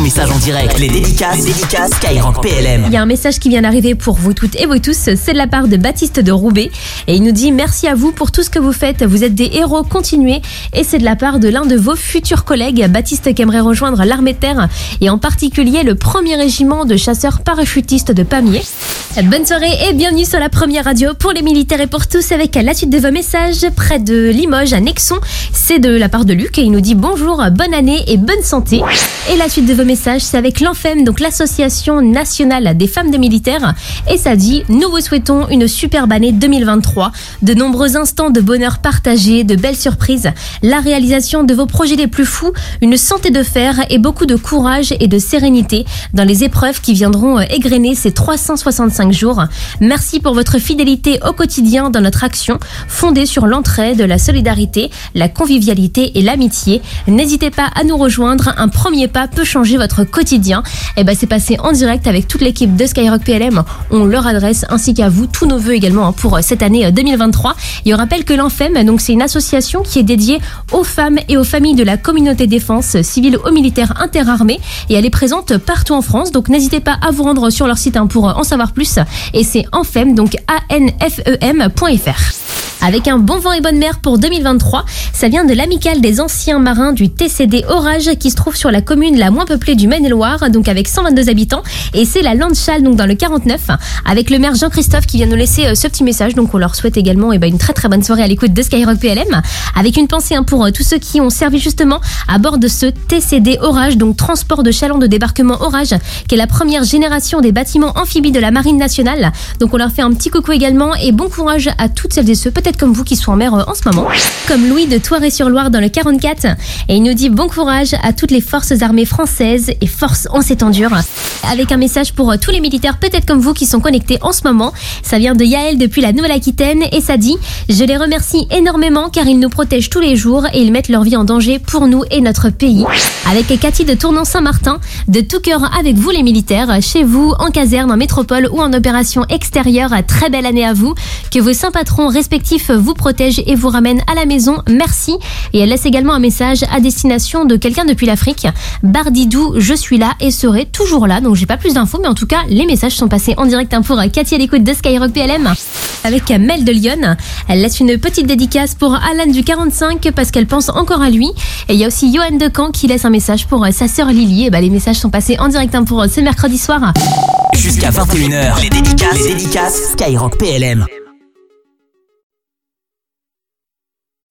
message en direct. Les dédicaces, PLM. Il y a un message qui vient d'arriver pour vous toutes et vous tous. C'est de la part de Baptiste de Roubaix. Et il nous dit merci à vous pour tout ce que vous faites. Vous êtes des héros, continuez. Et c'est de la part de l'un de vos futurs collègues, Baptiste, qui aimerait rejoindre l'armée terre. Et en particulier le premier régiment de chasseurs parachutistes de Pamiers. Bonne soirée et bienvenue sur la première radio pour les militaires et pour tous avec la suite de vos messages près de Limoges à Nexon. C'est de la part de Luc et il nous dit bonjour, bonne année et bonne santé. Et la suite de vos messages, c'est avec l'ANFEM, donc l'Association nationale des femmes de militaires. Et ça dit, nous vous souhaitons une superbe année 2023, de nombreux instants de bonheur partagés, de belles surprises, la réalisation de vos projets les plus fous, une santé de fer et beaucoup de courage et de sérénité dans les épreuves qui viendront égrener ces 365 jours. Merci pour votre fidélité au quotidien dans notre action, fondée sur l'entraide, la solidarité, la convivialité et l'amitié. N'hésitez pas à nous rejoindre, un premier pas peut changer votre quotidien. Et ben c'est passé en direct avec toute l'équipe de Skyrock PLM. On leur adresse ainsi qu'à vous tous nos voeux également hein, pour cette année 2023. Et on rappelle que l'ANFEM, donc c'est une association qui est dédiée aux femmes et aux familles de la communauté défense civile ou militaire interarmée et elle est présente partout en France. Donc n'hésitez pas à vous rendre sur leur site hein, pour en savoir plus. Et c'est ANFEM, donc A-N-F-E-M.fr avec un bon vent et bonne mer pour 2023. Ça vient de l'amicale des anciens marins du TCD Orage qui se trouve sur la commune la moins peuplée du Maine-et-Loire, donc avec 122 habitants. Et c'est la Landchal, donc dans le 49, avec le maire Jean-Christophe qui vient nous laisser euh, ce petit message. Donc on leur souhaite également eh ben, une très très bonne soirée à l'écoute de Skyrock PLM, avec une pensée hein, pour euh, tous ceux qui ont servi justement à bord de ce TCD Orage, donc transport de chaland de débarquement Orage, qui est la première génération des bâtiments amphibies de la Marine nationale. Donc on leur fait un petit coucou également et bon courage à toutes celles et ceux, peut-être comme vous qui sont en mer euh, en ce moment, comme Louis de Toiré-sur-Loire dans le 44. Et il nous dit bon courage à toutes les forces armées françaises et forces en ces temps durs. Avec un message pour euh, tous les militaires, peut-être comme vous, qui sont connectés en ce moment. Ça vient de Yaël depuis la Nouvelle-Aquitaine et ça dit Je les remercie énormément car ils nous protègent tous les jours et ils mettent leur vie en danger pour nous et notre pays. Avec Cathy de Tournon-Saint-Martin, de tout cœur avec vous les militaires, chez vous, en caserne, en métropole ou en opération extérieure. Très belle année à vous. Que vos saints patrons respectifs vous protègent et vous ramènent à la maison. Merci. Et elle laisse également un message à destination de quelqu'un depuis l'Afrique. Bardidou, je suis là et serai toujours là. Donc j'ai pas plus d'infos, mais en tout cas, les messages sont passés en direct hein, pour Cathy à l'écoute de Skyrock PLM. Avec Mel de Lyon. Elle laisse une petite dédicace pour Alan du 45 parce qu'elle pense encore à lui. Et il y a aussi Johan de Caen qui laisse un message pour sa sœur Lily. Et bah, les messages sont passés en direct hein, pour ce mercredi soir. Jusqu'à 21h, les dédicaces, les dédicaces Skyrock PLM.